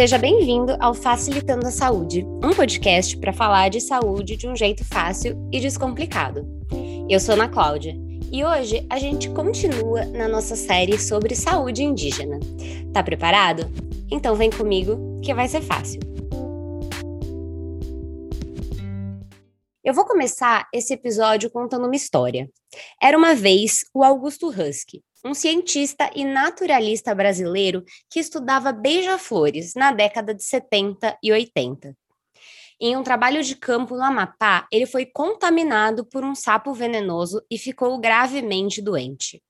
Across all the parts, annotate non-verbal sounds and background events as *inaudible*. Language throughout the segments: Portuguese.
Seja bem-vindo ao Facilitando a Saúde, um podcast para falar de saúde de um jeito fácil e descomplicado. Eu sou Ana Cláudia e hoje a gente continua na nossa série sobre saúde indígena. Tá preparado? Então vem comigo que vai ser fácil. Eu vou começar esse episódio contando uma história. Era uma vez o Augusto Husky, um cientista e naturalista brasileiro que estudava beija-flores na década de 70 e 80. Em um trabalho de campo no Amapá, ele foi contaminado por um sapo venenoso e ficou gravemente doente.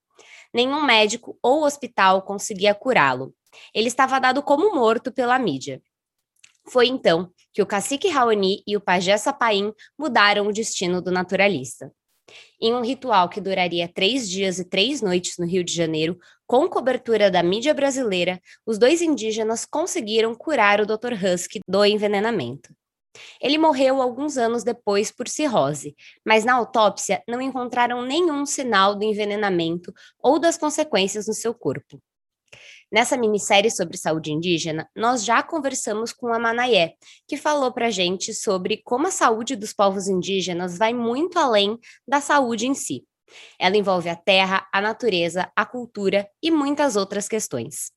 Nenhum médico ou hospital conseguia curá-lo. Ele estava dado como morto pela mídia. Foi então que o cacique Raoni e o pajé Sapaim mudaram o destino do naturalista. Em um ritual que duraria três dias e três noites no Rio de Janeiro, com cobertura da mídia brasileira, os dois indígenas conseguiram curar o Dr. Husky do envenenamento. Ele morreu alguns anos depois por cirrose, mas na autópsia não encontraram nenhum sinal do envenenamento ou das consequências no seu corpo. Nessa minissérie sobre saúde indígena, nós já conversamos com a Manayé, que falou para gente sobre como a saúde dos povos indígenas vai muito além da saúde em si. Ela envolve a terra, a natureza, a cultura e muitas outras questões.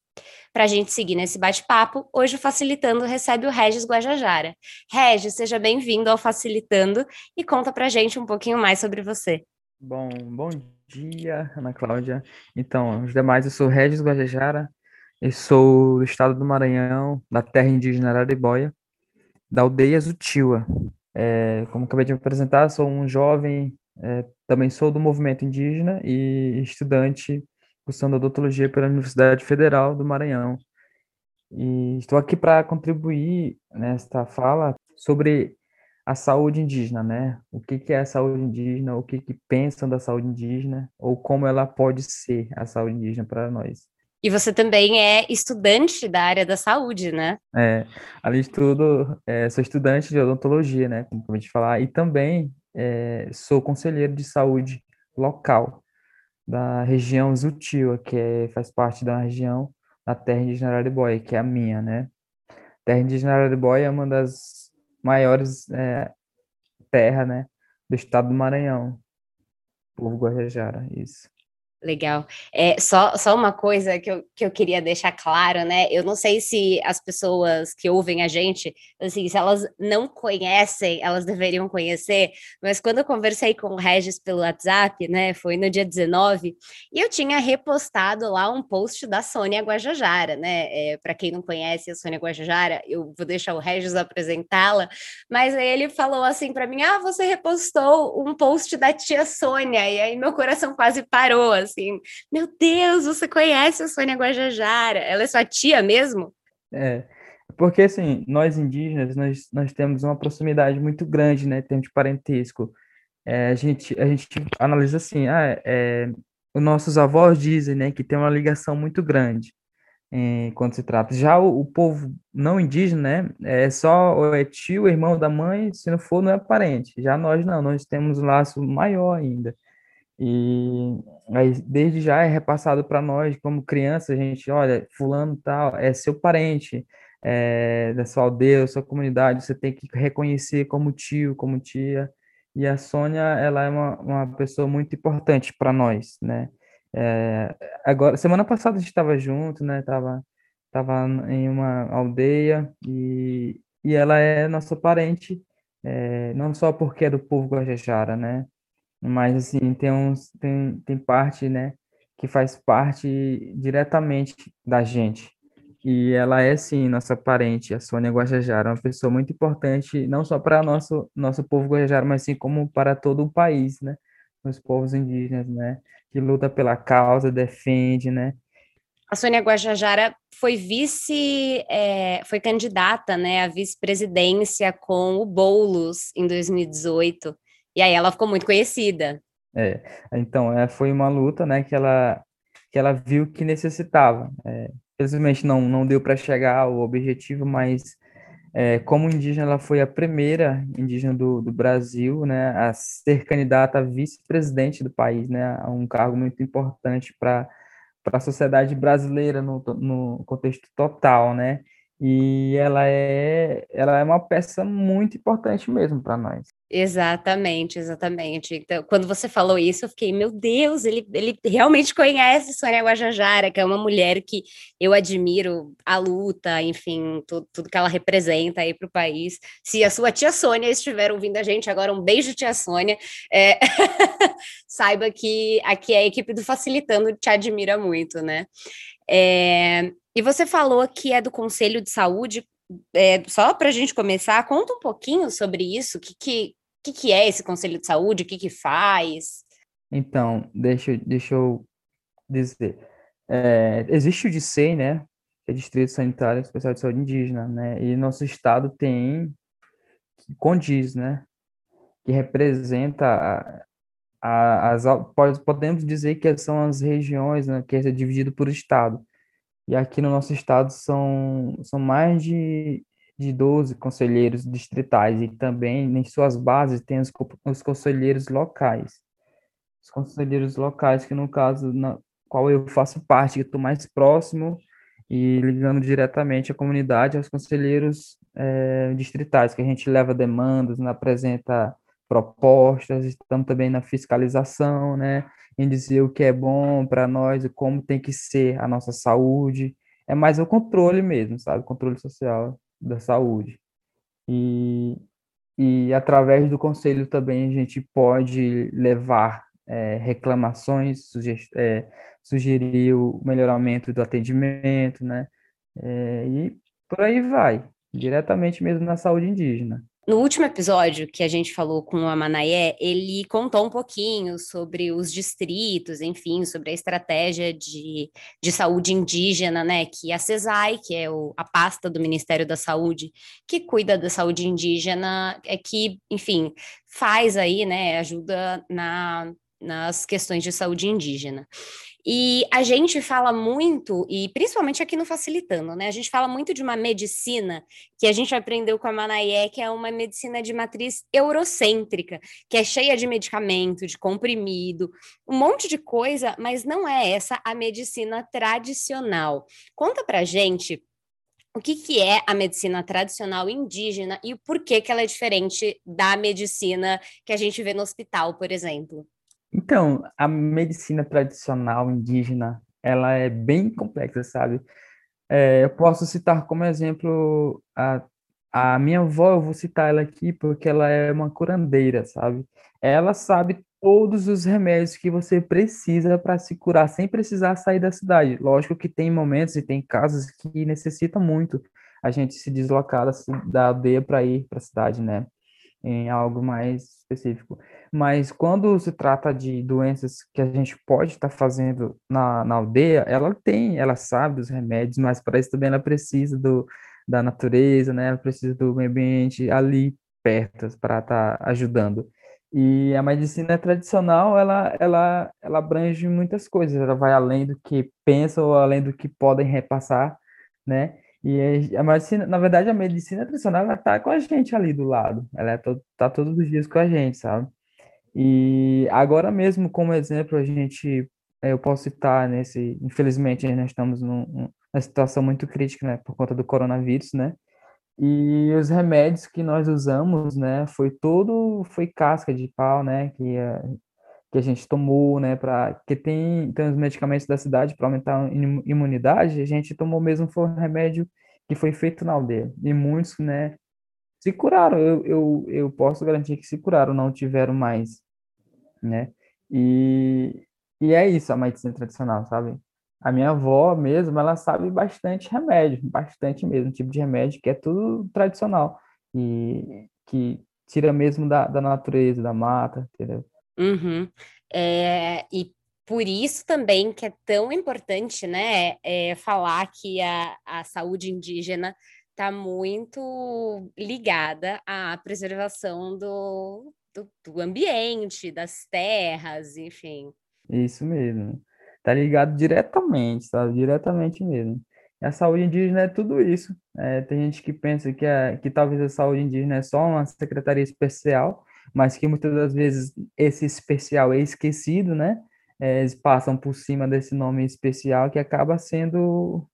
Para a gente seguir nesse bate-papo, hoje o Facilitando recebe o Regis Guajajara. Regis, seja bem-vindo ao Facilitando e conta para a gente um pouquinho mais sobre você. Bom, bom dia, Ana Cláudia. Então, os demais, eu sou Regis Guajajara, eu sou do estado do Maranhão, da terra indígena Araribóia, da aldeia Zutiwa. É, como acabei de me apresentar, sou um jovem, é, também sou do movimento indígena e estudante cursando odontologia pela Universidade Federal do Maranhão. E estou aqui para contribuir nesta fala sobre a saúde indígena, né? O que, que é a saúde indígena, o que, que pensam da saúde indígena, ou como ela pode ser a saúde indígena para nós. E você também é estudante da área da saúde, né? É, além de tudo, é, sou estudante de odontologia, né? Como acabei de falar, e também é, sou conselheiro de saúde local da região Zutiwa, que é, faz parte da região da terra indígena Araribóia, que é a minha, né? A terra indígena Araribóia é uma das maiores é, terras, né, do estado do Maranhão, povo Guajajara, isso. Legal. É, só, só uma coisa que eu, que eu queria deixar claro, né? Eu não sei se as pessoas que ouvem a gente, assim, se elas não conhecem, elas deveriam conhecer, mas quando eu conversei com o Regis pelo WhatsApp, né? Foi no dia 19, e eu tinha repostado lá um post da Sônia Guajajara, né? É, Para quem não conhece a Sônia Guajajara, eu vou deixar o Regis apresentá-la, mas aí ele falou assim para mim: ah, você repostou um post da tia Sônia, e aí meu coração quase parou, assim assim: Meu Deus, você conhece a Sônia Guajajara? Ela é sua tia mesmo? É, porque assim, nós indígenas, nós, nós temos uma proximidade muito grande, né, termos de parentesco. É, a, gente, a gente analisa assim, ah, é, os nossos avós dizem, né, que tem uma ligação muito grande é, quando se trata. Já o, o, povo não indígena, né, é só é tio, irmão da mãe, se não for, não é parente. Já nós não, nós temos um laço maior ainda. E aí, desde já é repassado para nós, como criança, a gente, olha, fulano tal, é seu parente, é, da sua aldeia, sua comunidade, você tem que reconhecer como tio, como tia. E a Sônia, ela é uma, uma pessoa muito importante para nós, né? É, agora, semana passada a gente estava junto, né? Tava, tava em uma aldeia e, e ela é nossa parente, é, não só porque é do povo Guajajara, né? Mas assim, tem, uns, tem, tem parte, né, que faz parte diretamente da gente. E ela é, sim, nossa parente, a Sônia Guajajara, uma pessoa muito importante, não só para nosso nosso povo Guajajara, mas sim como para todo o país, né, os povos indígenas, né, que luta pela causa, defende, né. A Sônia Guajajara foi vice, é, foi candidata, né, à vice-presidência com o Boulos em 2018. E aí ela ficou muito conhecida. É, então, é, foi uma luta, né, que ela, que ela viu que necessitava. É, felizmente não, não deu para chegar ao objetivo, mas é, como indígena, ela foi a primeira indígena do, do Brasil, né, a ser candidata a vice-presidente do país, né, um cargo muito importante para para a sociedade brasileira no, no contexto total, né? E ela é, ela é uma peça muito importante mesmo para nós. Exatamente, exatamente. Então, quando você falou isso, eu fiquei, meu Deus, ele, ele realmente conhece Sônia Guajajara, que é uma mulher que eu admiro a luta, enfim, tudo, tudo que ela representa aí para o país. Se a sua tia Sônia estiver ouvindo a gente agora, um beijo, tia Sônia. É... *laughs* Saiba que aqui a equipe do Facilitando te admira muito, né? É... E você falou que é do Conselho de Saúde. É, só para a gente começar, conta um pouquinho sobre isso, que, que, que, que é esse Conselho de Saúde? O que, que faz? Então, deixa, deixa eu dizer. É, existe o DICEI, né? Que é Distrito Sanitário Especial de Saúde Indígena, né? E nosso estado tem CONDIS, né? Que representa as... Podemos dizer que são as regiões, né? Que é dividido por estado. E aqui no nosso estado são, são mais de de 12 conselheiros distritais e também em suas bases tem os, os conselheiros locais. Os conselheiros locais, que no caso, na qual eu faço parte, que estou mais próximo e ligando diretamente a comunidade aos conselheiros é, distritais, que a gente leva demandas, né, apresenta propostas, estamos também na fiscalização, né, em dizer o que é bom para nós e como tem que ser a nossa saúde. É mais o controle mesmo, sabe? Controle social da saúde. E, e através do conselho também a gente pode levar é, reclamações, sugerir, é, sugerir o melhoramento do atendimento, né? É, e por aí vai, diretamente mesmo na saúde indígena. No último episódio que a gente falou com o Amanaé, ele contou um pouquinho sobre os distritos, enfim, sobre a estratégia de, de saúde indígena, né? Que a CESAI, que é o, a pasta do Ministério da Saúde, que cuida da saúde indígena, é que, enfim, faz aí, né? Ajuda na, nas questões de saúde indígena. E a gente fala muito, e principalmente aqui no Facilitando, né? A gente fala muito de uma medicina que a gente aprendeu com a Manaie, que é uma medicina de matriz eurocêntrica, que é cheia de medicamento, de comprimido, um monte de coisa, mas não é essa a medicina tradicional. Conta pra gente o que, que é a medicina tradicional indígena e por que, que ela é diferente da medicina que a gente vê no hospital, por exemplo. Então, a medicina tradicional indígena, ela é bem complexa, sabe? É, eu posso citar como exemplo a, a minha avó, eu vou citar ela aqui porque ela é uma curandeira, sabe? Ela sabe todos os remédios que você precisa para se curar sem precisar sair da cidade. Lógico que tem momentos e tem casos que necessita muito a gente se deslocar da aldeia para ir para a cidade, né? Em algo mais específico. Mas quando se trata de doenças que a gente pode estar tá fazendo na, na aldeia, ela tem, ela sabe dos remédios, mas para isso também ela precisa do, da natureza, né? Ela precisa do meio ambiente ali perto para estar tá ajudando. E a medicina tradicional, ela, ela, ela abrange muitas coisas, ela vai além do que pensam ou além do que podem repassar, né? E a medicina, na verdade, a medicina tradicional, ela tá com a gente ali do lado. Ela é to, tá todos os dias com a gente, sabe? E agora mesmo, como exemplo, a gente, é, eu posso citar nesse, infelizmente, nós estamos num, numa situação muito crítica, né, por conta do coronavírus, né? E os remédios que nós usamos, né, foi todo, foi casca de pau, né, que que a gente tomou, né, para que tem, tem os medicamentos da cidade para aumentar a imunidade, a gente tomou mesmo foi um remédio que foi feito na aldeia. E muitos, né, se curaram. Eu, eu, eu posso garantir que se curaram, não tiveram mais, né? E, e é isso a medicina tradicional, sabe? A minha avó mesmo, ela sabe bastante remédio, bastante mesmo, tipo de remédio que é tudo tradicional e que tira mesmo da, da natureza, da mata, entendeu? Uhum. É, e por isso também que é tão importante, né, é, falar que a, a saúde indígena está muito ligada à preservação do, do, do, ambiente, das terras, enfim. Isso mesmo. Tá ligado diretamente, sabe? Diretamente mesmo. A saúde indígena é tudo isso. É, tem gente que pensa que, é, que talvez a saúde indígena é só uma secretaria especial, mas que muitas das vezes esse especial é esquecido, né? É, eles passam por cima desse nome especial que acaba sendo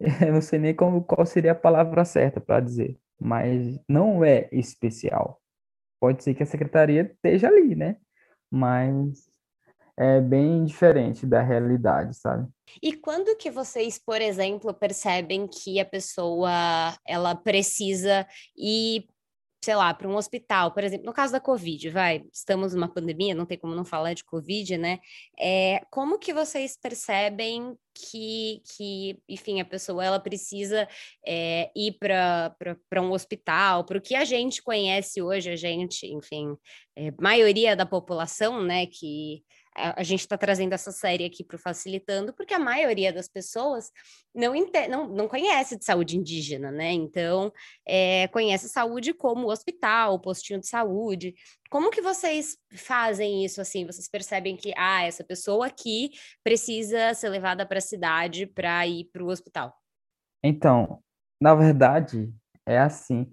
*laughs* eu não sei nem como, qual seria a palavra certa para dizer, mas não é especial. Pode ser que a secretaria esteja ali, né? Mas é bem diferente da realidade, sabe? E quando que vocês, por exemplo, percebem que a pessoa ela precisa ir sei lá, para um hospital, por exemplo, no caso da Covid, vai, estamos numa pandemia, não tem como não falar de Covid, né? É, como que vocês percebem que, que enfim, a pessoa ela precisa é, ir para um hospital, para o que a gente conhece hoje, a gente, enfim, é, maioria da população, né, que a, gente está trazendo essa série aqui para Facilitando, porque a maioria das pessoas não, não, não conhece de saúde indígena, né? Então, é, conhece saúde como hospital, postinho de saúde. Como que vocês fazem isso assim? Vocês percebem que, ah, essa pessoa aqui precisa ser levada para a cidade para ir para o hospital? Então, na verdade, é assim.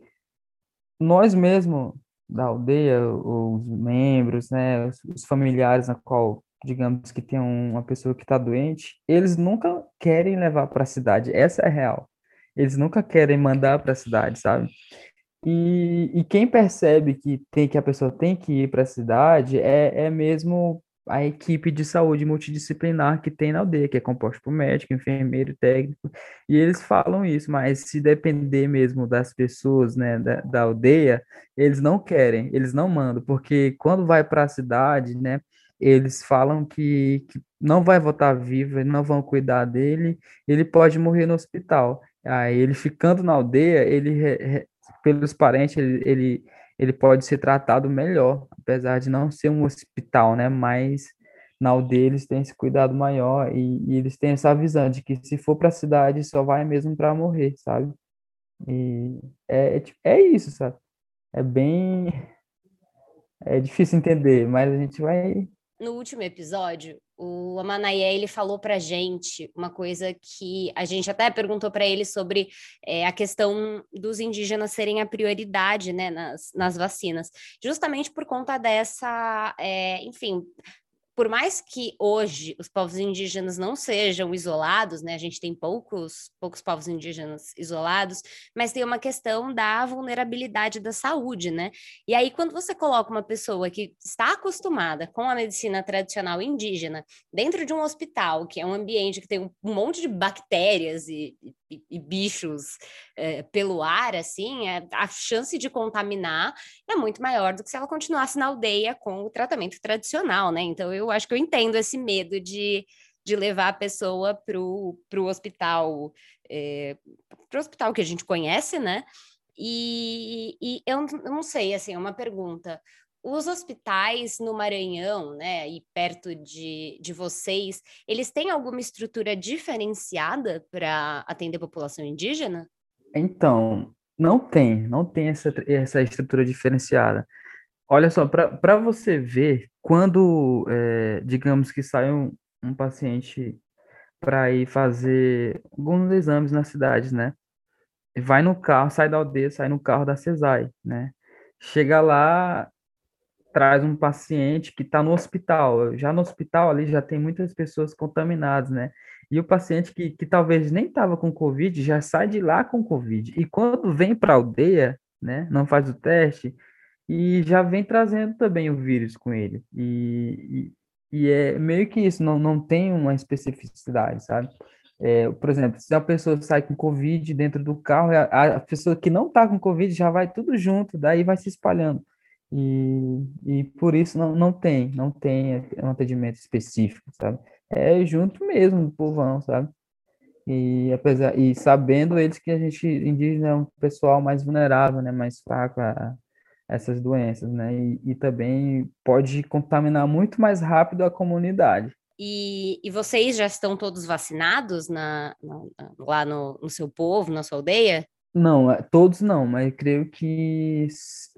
Nós mesmos da aldeia, os membros, né, os familiares na qual, digamos que tem uma pessoa que está doente, eles nunca querem levar para a cidade. Essa é a real. Eles nunca querem mandar para a cidade, sabe? E, e quem percebe que tem que a pessoa tem que ir para a cidade é, é mesmo a equipe de saúde multidisciplinar que tem na aldeia, que é composta por médico, enfermeiro, técnico, e eles falam isso, mas se depender mesmo das pessoas, né, da, da aldeia, eles não querem, eles não mandam, porque quando vai para a cidade, né, eles falam que, que não vai voltar vivo, não vão cuidar dele, ele pode morrer no hospital. Aí ele ficando na aldeia, ele pelos parentes, ele, ele ele pode ser tratado melhor, apesar de não ser um hospital, né? Mas na aldeia eles têm esse cuidado maior e, e eles têm essa visão de que se for para a cidade só vai mesmo para morrer, sabe? E é, é, é isso, sabe? É bem. É difícil entender, mas a gente vai. No último episódio, o Amanaé, ele falou para gente uma coisa que a gente até perguntou para ele sobre é, a questão dos indígenas serem a prioridade né, nas, nas vacinas, justamente por conta dessa, é, enfim, por mais que hoje os povos indígenas não sejam isolados, né, a gente tem poucos, poucos povos indígenas isolados, mas tem uma questão da vulnerabilidade da saúde, né? E aí, quando você coloca uma pessoa que está acostumada com a medicina tradicional indígena dentro de um hospital, que é um ambiente que tem um monte de bactérias e, e, bichos é, pelo ar, assim, é, a chance de contaminar é muito maior do que se ela continuasse na aldeia com o tratamento tradicional, né? Então, eu acho que eu entendo esse medo de, de levar a pessoa para o hospital, é, para o hospital que a gente conhece, né? E, e eu não sei, assim, é uma pergunta. Os hospitais no Maranhão, né, e perto de, de vocês, eles têm alguma estrutura diferenciada para atender a população indígena? Então, não tem, não tem essa, essa estrutura diferenciada. Olha só, para você ver, quando, é, digamos que sai um, um paciente para ir fazer alguns exames na cidade, né? Vai no carro, sai da aldeia, sai no carro da CESAI, né? Chega lá, traz um paciente que está no hospital. Já no hospital ali já tem muitas pessoas contaminadas, né? E o paciente que, que talvez nem estava com Covid já sai de lá com Covid. E quando vem para a aldeia, né? Não faz o teste, e já vem trazendo também o vírus com ele. E, e, e é meio que isso, não, não tem uma especificidade, sabe? É, por exemplo, se a pessoa sai com Covid dentro do carro, a, a pessoa que não está com Covid já vai tudo junto, daí vai se espalhando. E, e por isso não, não tem, não tem um atendimento específico, sabe? É junto mesmo do povão, sabe? E apesar e sabendo eles que a gente indígena é um pessoal mais vulnerável, né, mais fraco a, essas doenças, né? E, e também pode contaminar muito mais rápido a comunidade. E, e vocês já estão todos vacinados na, na lá no, no, seu povo, na sua aldeia? Não, é, todos não, mas creio que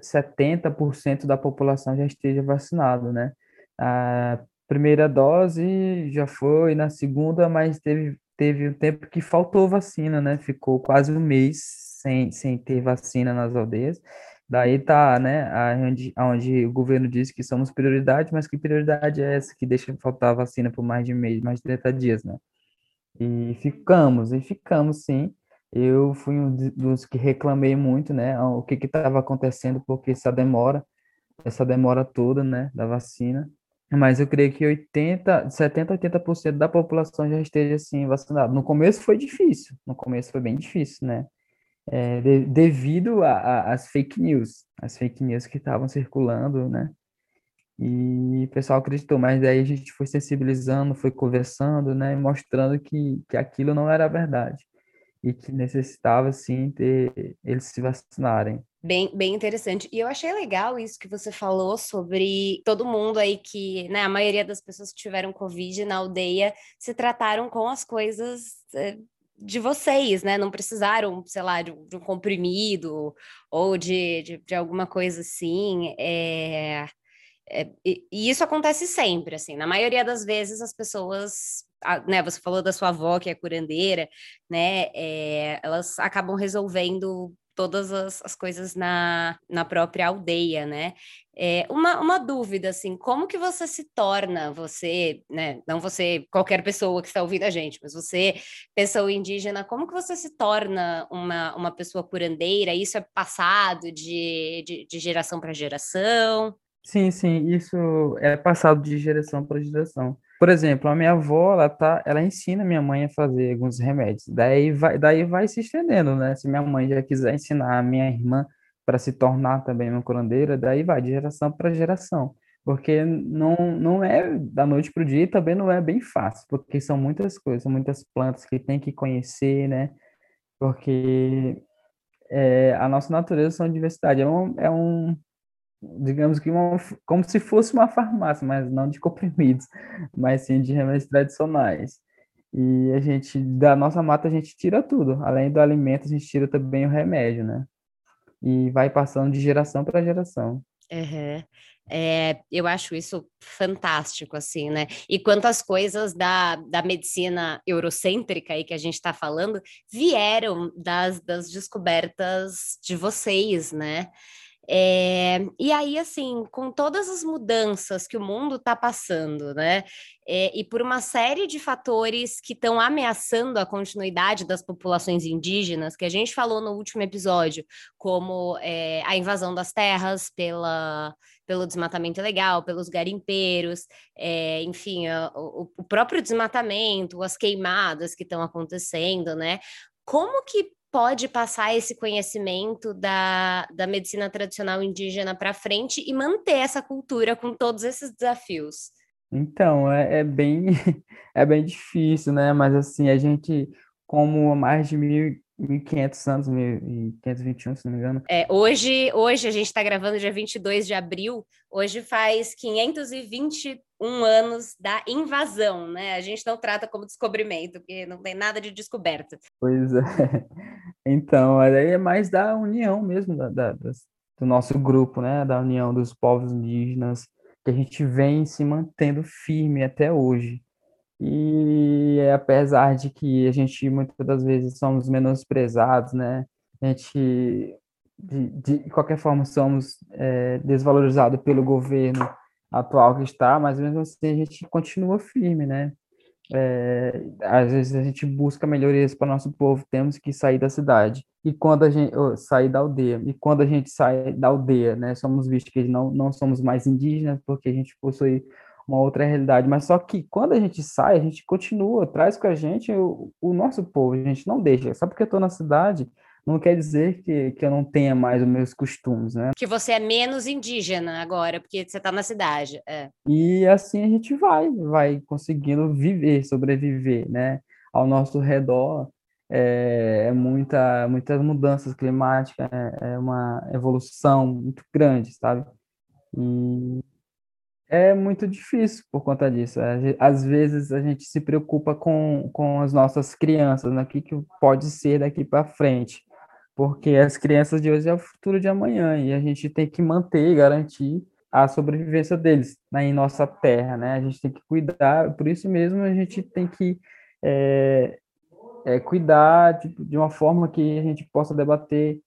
70% da população já esteja vacinado, né? A primeira dose já foi, na segunda, mas teve, teve um tempo que faltou vacina, né? Ficou quase um mês sem, sem ter vacina nas aldeias. Daí tá, né, onde, onde o governo diz que somos prioridade, mas que prioridade é essa que deixa faltar vacina por mais de mês, mais de 30 dias, né? E ficamos, e ficamos sim. Eu fui um dos que reclamei muito, né, o que estava acontecendo, porque essa demora, essa demora toda, né, da vacina. Mas eu creio que 80, 70, 80% da população já esteja assim vacinada. No começo foi difícil, no começo foi bem difícil, né? É, de, devido às fake news, as fake news que estavam circulando, né? E o pessoal acreditou, mas daí a gente foi sensibilizando, foi conversando, né? Mostrando que, que aquilo não era verdade e que necessitava, sim, ter eles se vacinarem. Bem, bem interessante. E eu achei legal isso que você falou sobre todo mundo aí que, né, a maioria das pessoas que tiveram Covid na aldeia se trataram com as coisas é, de vocês, né? Não precisaram, sei lá, de, de um comprimido ou de, de, de, alguma coisa assim. É, é, e, e isso acontece sempre, assim. Na maioria das vezes as pessoas a, né, você falou da sua avó que é curandeira, né? É, elas acabam resolvendo todas as, as coisas na, na própria aldeia, né? É, uma, uma dúvida, assim, como que você se torna, você, né, não você, qualquer pessoa que está ouvindo a gente, mas você, pessoa indígena, como que você se torna uma, uma pessoa curandeira? Isso é passado de, de, de geração para geração? Sim, sim, isso é passado de geração para geração. Por exemplo, a minha avó, ela tá, ela ensina minha mãe a fazer alguns remédios. Daí vai, daí vai se estendendo, né? Se minha mãe já quiser ensinar a minha irmã para se tornar também uma curandeira, daí vai de geração para geração. Porque não, não é da noite para o dia e também não é bem fácil, porque são muitas coisas, são muitas plantas que tem que conhecer, né? Porque é, a nossa natureza são diversidade. É um, é um, digamos que uma, como se fosse uma farmácia, mas não de comprimidos, *laughs* mas sim de remédios tradicionais. E a gente, da nossa mata, a gente tira tudo. Além do alimento, a gente tira também o remédio, né? E vai passando de geração para geração. Uhum. É, eu acho isso fantástico, assim, né? E quantas coisas da, da medicina eurocêntrica aí que a gente está falando vieram das, das descobertas de vocês, né? É, e aí, assim, com todas as mudanças que o mundo está passando, né? É, e por uma série de fatores que estão ameaçando a continuidade das populações indígenas, que a gente falou no último episódio, como é, a invasão das terras pela, pelo desmatamento ilegal, pelos garimpeiros, é, enfim, a, o, o próprio desmatamento, as queimadas que estão acontecendo, né? Como que pode passar esse conhecimento da, da medicina tradicional indígena para frente e manter essa cultura com todos esses desafios? Então, é, é, bem, *laughs* é bem difícil, né? Mas assim, a gente, como há mais de mil, 1500 anos, 1521, se não me engano. É, hoje, hoje a gente está gravando dia 22 de abril, hoje faz 521 anos da invasão, né? A gente não trata como descobrimento, porque não tem nada de descoberta. Pois é. *laughs* Então, aí é mais da união mesmo, da, da, do nosso grupo, né? Da união dos povos indígenas, que a gente vem se mantendo firme até hoje. E apesar de que a gente muitas das vezes somos menosprezados, né? A gente, de, de qualquer forma, somos é, desvalorizados pelo governo atual que está, mas mesmo assim a gente continua firme, né? É, às vezes a gente busca melhorias para nosso povo, temos que sair da cidade. E quando a gente oh, sair da aldeia, e quando a gente sai da aldeia, né, somos vistos que não, não somos mais indígenas, porque a gente possui uma outra realidade. Mas só que quando a gente sai, a gente continua, traz com a gente o, o nosso povo, a gente não deixa. Só porque eu estou na cidade, não quer dizer que, que eu não tenha mais os meus costumes, né? Que você é menos indígena agora, porque você está na cidade. É. E assim a gente vai, vai conseguindo viver, sobreviver, né? Ao nosso redor é, é muita, muitas mudanças climáticas, é, é uma evolução muito grande, sabe? E é muito difícil por conta disso. Às vezes a gente se preocupa com, com as nossas crianças, né? o que, que pode ser daqui para frente, porque as crianças de hoje é o futuro de amanhã e a gente tem que manter e garantir a sobrevivência deles né, em nossa terra, né? A gente tem que cuidar, por isso mesmo a gente tem que é, é, cuidar de, de, uma forma que a gente possa debater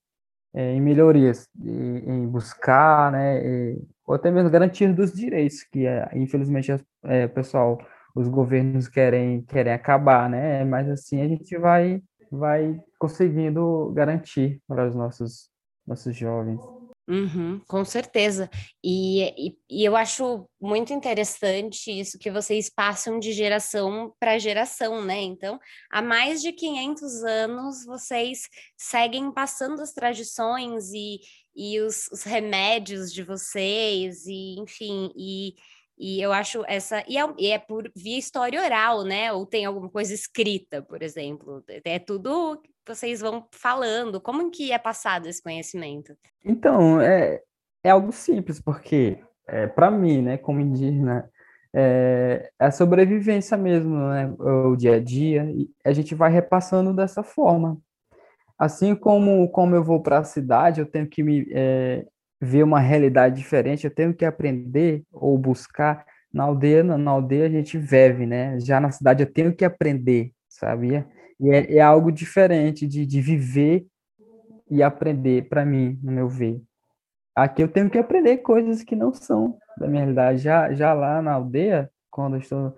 é, em melhorias, em buscar, né, ou até mesmo garantir dos direitos, que é, infelizmente é, pessoal os governos querem, querem acabar, né? Mas assim a gente vai, vai conseguindo garantir para os nossos, nossos jovens. Uhum, com certeza. E, e, e, eu acho muito interessante isso que vocês passam de geração para geração, né? Então, há mais de 500 anos, vocês seguem passando as tradições e, e os, os remédios de vocês, e enfim, e e eu acho essa. E é, e é, por via história oral, né? Ou tem alguma coisa escrita, por exemplo. É tudo que vocês vão falando. Como que é passado esse conhecimento? Então, é, é algo simples, porque é, para mim, né, como indígena, é, é, a sobrevivência mesmo, né? O dia a dia. E a gente vai repassando dessa forma. Assim como, como eu vou para a cidade, eu tenho que me, é, ver uma realidade diferente, eu tenho que aprender ou buscar na aldeia, na aldeia a gente vive, né? Já na cidade eu tenho que aprender, sabia? E é, é algo diferente de, de viver e aprender para mim, no meu ver. Aqui eu tenho que aprender coisas que não são da minha realidade. Já, já lá na aldeia, quando eu estou.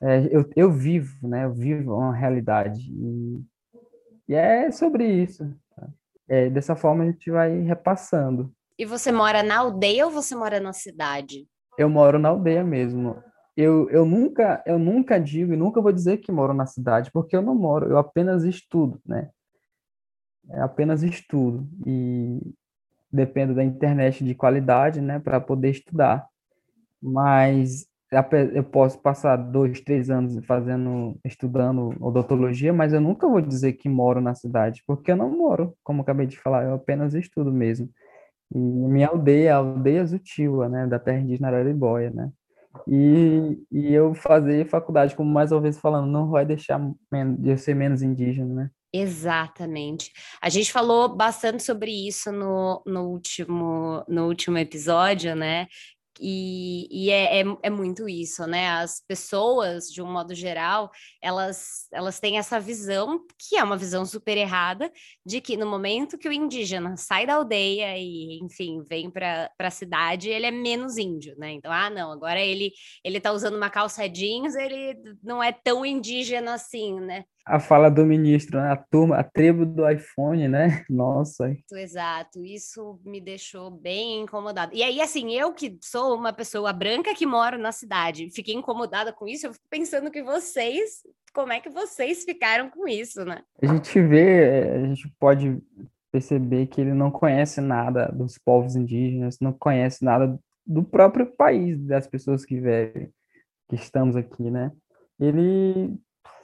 É, eu, eu vivo, né? Eu vivo uma realidade. E, e é sobre isso. Tá? É, dessa forma a gente vai repassando. E você mora na aldeia ou você mora na cidade? Eu moro na aldeia mesmo. Eu, eu nunca eu nunca digo e nunca vou dizer que moro na cidade, porque eu não moro, eu apenas estudo, né? É apenas estudo e dependo da internet de qualidade, né, para poder estudar. Mas eu posso passar dois, três anos fazendo, estudando odontologia, mas eu nunca vou dizer que moro na cidade, porque eu não moro, como acabei de falar, eu apenas estudo mesmo. E minha aldeia, a aldeia Zutiwa, né, da terra indígena Araribóia, né? E, e eu fazer faculdade, como mais uma vez falando, não vai deixar de eu ser menos indígena, né? Exatamente. A gente falou bastante sobre isso no, no, último, no último episódio, né? E, e é, é, é, muito isso, né? As pessoas, de um modo geral, elas, elas têm essa visão, que é uma visão super errada, de que no momento que o indígena sai da aldeia e, enfim, vem para a cidade, ele é menos índio, né? Então, ah, não, agora ele, ele tá usando uma calça jeans, ele não é tão indígena assim, né? A fala do ministro, né? a turma, a tribo do iPhone, né? *laughs* Nossa. Exato, isso me deixou bem incomodada. E aí, assim, eu que sou uma pessoa branca que moro na cidade, fiquei incomodada com isso, eu fico pensando que vocês, como é que vocês ficaram com isso, né? A gente vê, a gente pode perceber que ele não conhece nada dos povos indígenas, não conhece nada do próprio país, das pessoas que vivem, que estamos aqui, né? Ele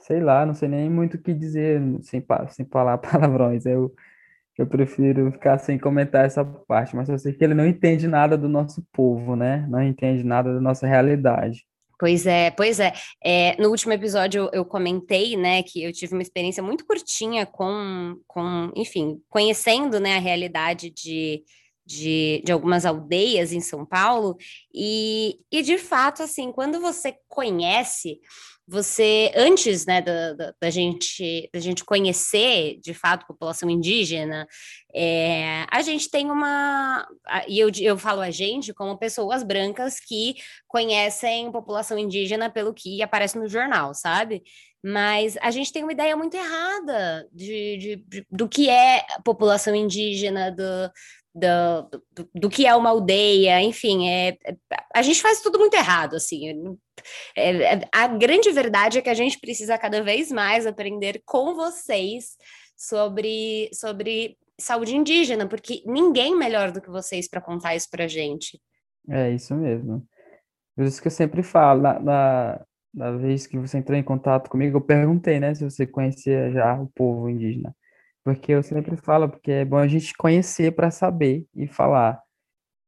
sei lá, não sei nem muito o que dizer sem, sem falar *laughs* palavrões. Eu, eu prefiro ficar sem comentar essa parte, mas eu sei que ele não entende nada do nosso povo, né? Não entende nada da nossa realidade. Pois é, pois é. é no último episódio eu, eu, comentei, né, que eu tive uma experiência muito curtinha com, com enfim, conhecendo, né, a realidade de, de, de algumas aldeias em São Paulo, e, e de fato, assim, quando você conhece você, antes né, da, da, da, gente, da gente conhecer, de fato, a população indígena, é, a gente tem uma. E eu, eu falo a gente como pessoas brancas que conhecem população indígena pelo que aparece no jornal, sabe? Mas a gente tem uma ideia muito errada de, de, de do que é população indígena, do, do, do, do, que é uma aldeia, enfim, é, é, a gente faz tudo muito errado, assim. É, é, a grande verdade é que a gente precisa cada vez mais aprender com vocês sobre, sobre saúde indígena, porque ninguém melhor do que vocês para contar isso para gente. É isso mesmo. Por isso que eu sempre falo, na, na, na vez que você entrou em contato comigo, eu perguntei, né, se você conhecia já o povo indígena. Porque eu sempre falo, porque é bom a gente conhecer para saber e falar.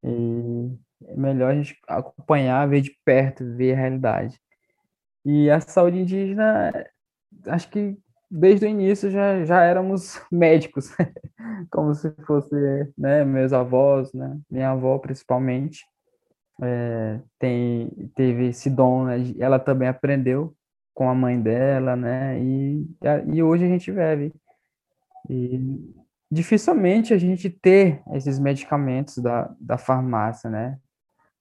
E é melhor a gente acompanhar, ver de perto, ver a realidade. E a saúde indígena, acho que desde o início já, já éramos *laughs* médicos, *laughs* como se fosse né, meus avós, né, minha avó principalmente, é, tem, teve esse dom, né, ela também aprendeu com a mãe dela, né, e, e hoje a gente vive e dificilmente a gente ter esses medicamentos da, da farmácia, né?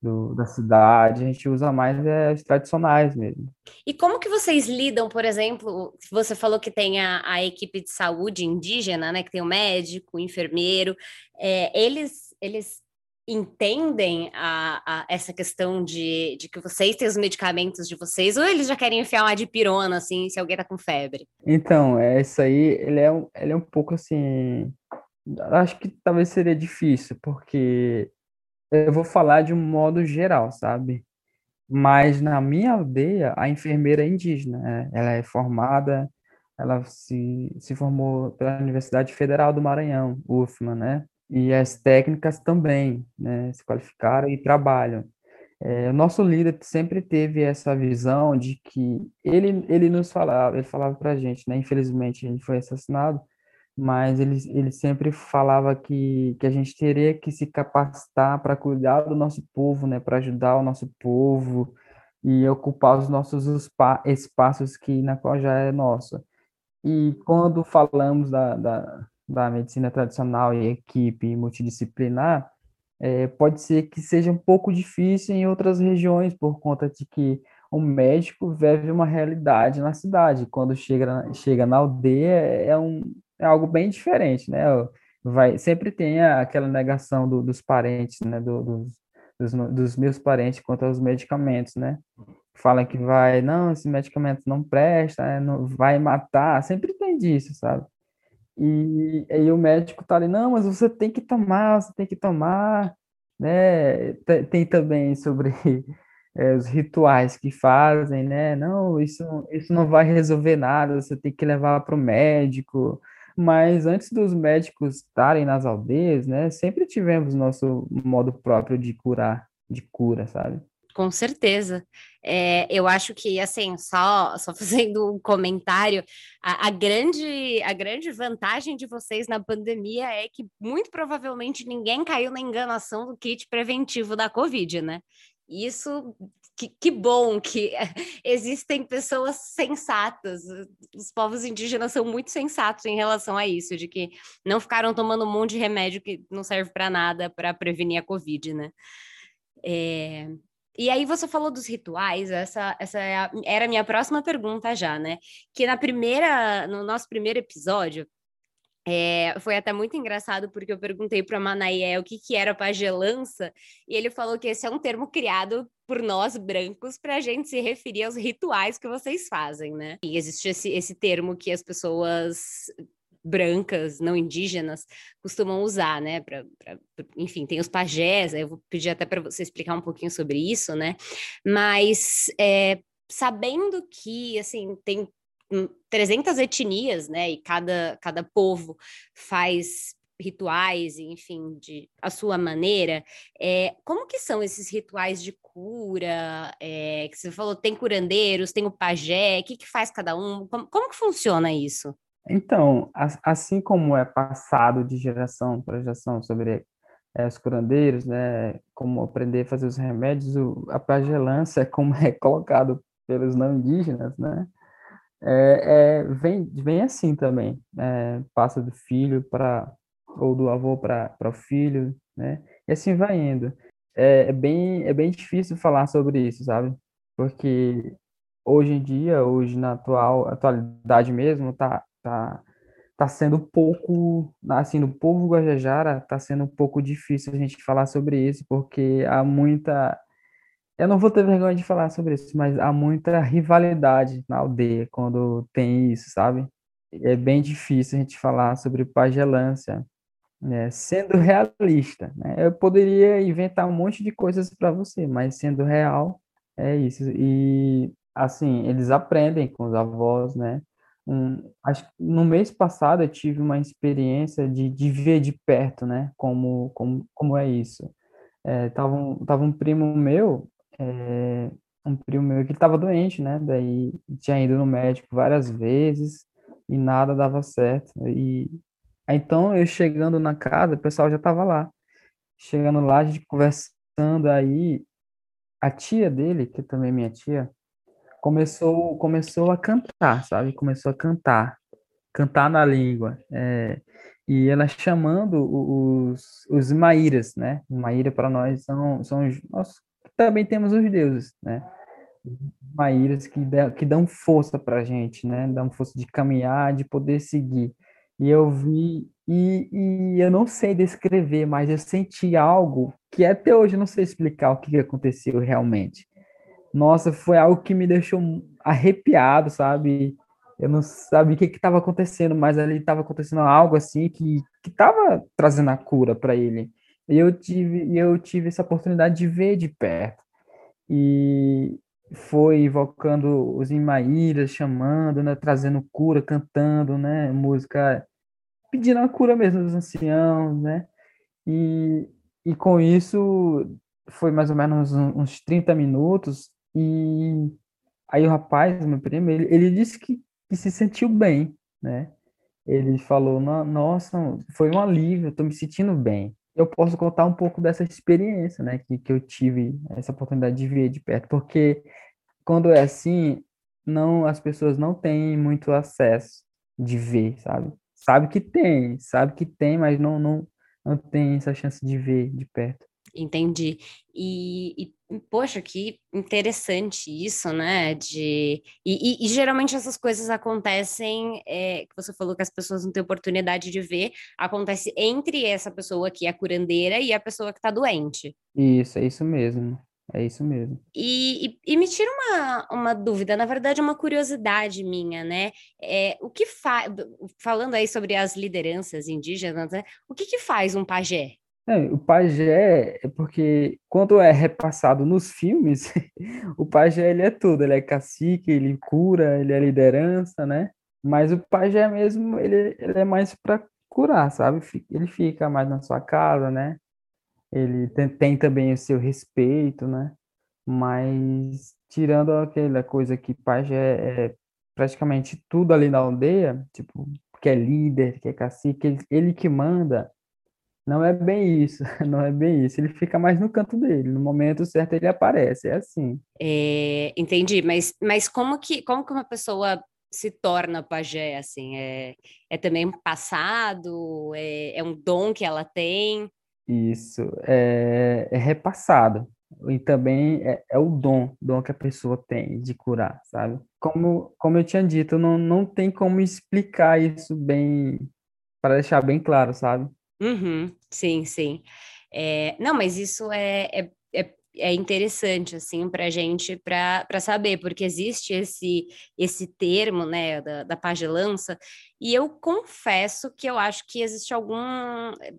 do, da cidade, a gente usa mais é, os tradicionais mesmo. E como que vocês lidam, por exemplo, você falou que tem a, a equipe de saúde indígena, né, que tem o médico, o enfermeiro, é, eles, eles entendem a, a, essa questão de, de que vocês têm os medicamentos de vocês, ou eles já querem enfiar uma de pirona, assim, se alguém tá com febre? Então, é isso aí, ele é, ele é um pouco assim, acho que talvez seria difícil, porque eu vou falar de um modo geral, sabe? Mas na minha aldeia, a enfermeira é indígena, né? ela é formada, ela se, se formou pela Universidade Federal do Maranhão, UFMA, né? E as técnicas também, né? Se qualificaram e trabalham. É, o nosso líder sempre teve essa visão de que ele, ele nos falava, ele falava para a gente, né? Infelizmente, gente foi assassinado, mas ele, ele sempre falava que, que a gente teria que se capacitar para cuidar do nosso povo, né, para ajudar o nosso povo e ocupar os nossos espaços que na qual já é nosso. E quando falamos da, da, da medicina tradicional e equipe multidisciplinar, é, pode ser que seja um pouco difícil em outras regiões, por conta de que o médico vive uma realidade na cidade. Quando chega, chega na aldeia, é um, é algo bem diferente, né? Vai, sempre tem aquela negação do, dos parentes, né? Do, dos, dos, dos, meus parentes quanto aos medicamentos, né? Fala que vai, não, esse medicamento não presta, né? não, vai matar, sempre tem disso, sabe? E aí o médico tá ali, não, mas você tem que tomar, você tem que tomar, né? Tem, também sobre é, *laughs* os rituais que fazem, né? Não, isso, isso não vai resolver nada, você tem que levar para o médico, mas antes dos médicos estarem nas aldeias, né, sempre tivemos nosso modo próprio de curar, de cura, sabe? Com certeza. É, eu acho que, assim, só, só *laughs* fazendo um comentário, a, a, grande, a grande vantagem de vocês na pandemia é que, muito provavelmente, ninguém caiu na enganação do kit preventivo da Covid, né? Isso que, que, bom que *laughs* existem pessoas sensatas. Os povos indígenas são muito sensatos em relação a isso, de que não ficaram tomando um monte de remédio que não serve para nada para prevenir a Covid, né? É... E aí você falou dos rituais, essa, essa é era a minha próxima pergunta já, né? Que na primeira, no nosso primeiro episódio, é, foi até muito engraçado porque eu perguntei para Manael o que, que era pagelança e ele falou que esse é um termo criado por nós brancos para a gente se referir aos rituais que vocês fazem, né? E existe esse, esse termo que as pessoas brancas, não indígenas, costumam usar, né? Pra, pra, enfim, tem os pajés, eu vou pedir até para você explicar um pouquinho sobre isso, né? Mas é, sabendo que, assim, tem 300 etnias, né? E cada, cada povo faz rituais, enfim, de a sua maneira. É, como que são esses rituais de cura? É, que você falou, tem curandeiros, tem o pajé, o que, que faz cada um? Como, como que funciona isso? Então, assim como é passado de geração para geração sobre é, os curandeiros, né, como aprender a fazer os remédios, o, a pagelância é como *laughs* é colocado pelos não indígenas, né, é, é, vem, vem assim também, é, passa do filho para ou do avô para o filho, né? E assim vai indo. É, é, bem, é bem difícil falar sobre isso, sabe? Porque hoje em dia, hoje na atual atualidade mesmo, tá, tá, tá sendo pouco, assim, no povo Guajajara, tá sendo um pouco difícil a gente falar sobre isso, porque há muita eu não vou ter vergonha de falar sobre isso, mas há muita rivalidade na aldeia quando tem isso, sabe? É bem difícil a gente falar sobre pagelância, né? sendo realista. Né? Eu poderia inventar um monte de coisas para você, mas sendo real, é isso. E, assim, eles aprendem com os avós, né? Um, acho no mês passado eu tive uma experiência de, de ver de perto, né? Como, como, como é isso. É, tava, um, tava um primo meu, é, um primo meu que estava doente, né? Daí tinha ido no médico várias vezes e nada dava certo. E então eu chegando na casa, o pessoal já estava lá. Chegando lá, a gente conversando aí, a tia dele, que também é minha tia, começou começou a cantar, sabe? Começou a cantar, cantar na língua. É, e ela chamando os, os Maíras, né? Maíra para nós são, são nossos também temos os deuses, né? Maíras que, que dão força para a gente, né? Dão força de caminhar, de poder seguir. E eu vi, e, e eu não sei descrever, mas eu senti algo que até hoje eu não sei explicar o que aconteceu realmente. Nossa, foi algo que me deixou arrepiado, sabe? Eu não sabia o que estava acontecendo, mas ali estava acontecendo algo assim que estava trazendo a cura para ele. E eu tive, eu tive essa oportunidade de ver de perto. E foi invocando os Imaíras, chamando, né, trazendo cura, cantando, né, música, pedindo a cura mesmo dos anciãos, né, e, e com isso foi mais ou menos uns 30 minutos, e aí o rapaz, meu primo, ele, ele disse que, que se sentiu bem, né, ele falou, nossa, foi um alívio, tô me sentindo bem. Eu posso contar um pouco dessa experiência, né, que, que eu tive essa oportunidade de ver de perto, porque quando é assim, não as pessoas não têm muito acesso de ver, sabe? Sabe que tem, sabe que tem, mas não não não tem essa chance de ver de perto. Entendi. E, e poxa, que interessante isso, né? De e, e, e geralmente essas coisas acontecem, é, que você falou que as pessoas não têm oportunidade de ver, acontece entre essa pessoa que é curandeira e a pessoa que está doente. Isso, é isso mesmo. É isso mesmo. E, e, e, me tira uma, uma dúvida, na verdade, uma curiosidade minha, né? É, o que faz, falando aí sobre as lideranças indígenas, né? o que, que faz um pajé? É, o pajé é porque quando é repassado nos filmes, *laughs* o pajé ele é tudo, ele é cacique, ele cura, ele é liderança, né? Mas o pajé mesmo, ele, ele é mais para curar, sabe? Ele fica mais na sua casa, né? ele tem, tem, também o seu respeito, né? Mas tirando aquela coisa que pajé é praticamente tudo ali na aldeia, tipo, que é líder, que é cacique, ele, ele que manda, não é bem isso, *laughs* não é bem isso. Ele fica mais no canto dele, no momento certo ele aparece, é assim. É, entendi, mas, mas como que como que uma pessoa se torna pajé, assim? É, é também passado? É, é um dom que ela tem? Isso é, é repassado. E também é, é, o dom, dom que a pessoa tem de curar, sabe? Como, como eu tinha dito, não, não tem como explicar isso bem, para deixar bem claro, sabe? Uhum, sim, sim. É, não, mas isso é, é, é é interessante assim para a gente para saber porque existe esse esse termo né da, da pagelança e eu confesso que eu acho que existe algum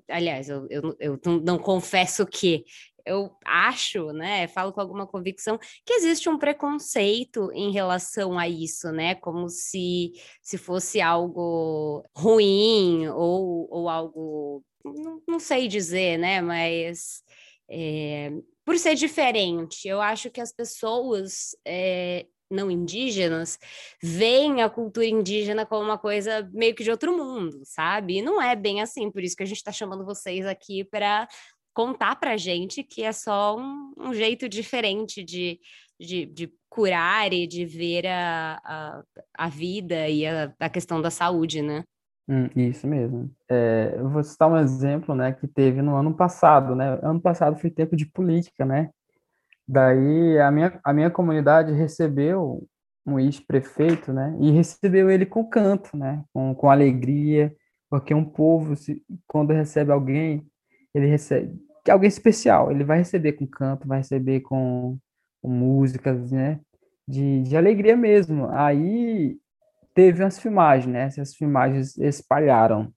aliás eu, eu, eu não confesso que eu acho, né, falo com alguma convicção, que existe um preconceito em relação a isso, né, como se, se fosse algo ruim ou, ou algo, não, não sei dizer, né, mas é, por ser diferente. Eu acho que as pessoas é, não indígenas veem a cultura indígena como uma coisa meio que de outro mundo, sabe? E não é bem assim, por isso que a gente está chamando vocês aqui para contar para gente que é só um, um jeito diferente de, de, de, curar e de ver a, a, a vida e a, a questão da saúde, né? Hum, isso mesmo. É, eu vou citar um exemplo, né, que teve no ano passado, né? Ano passado foi tempo de política, né? Daí a minha, a minha comunidade recebeu um ex-prefeito, né? E recebeu ele com canto, né? Com, com alegria, porque um povo, se, quando recebe alguém, ele recebe é alguém especial, ele vai receber com canto, vai receber com, com músicas, né? De, de alegria mesmo. Aí teve umas filmagens, né? Essas filmagens espalharam.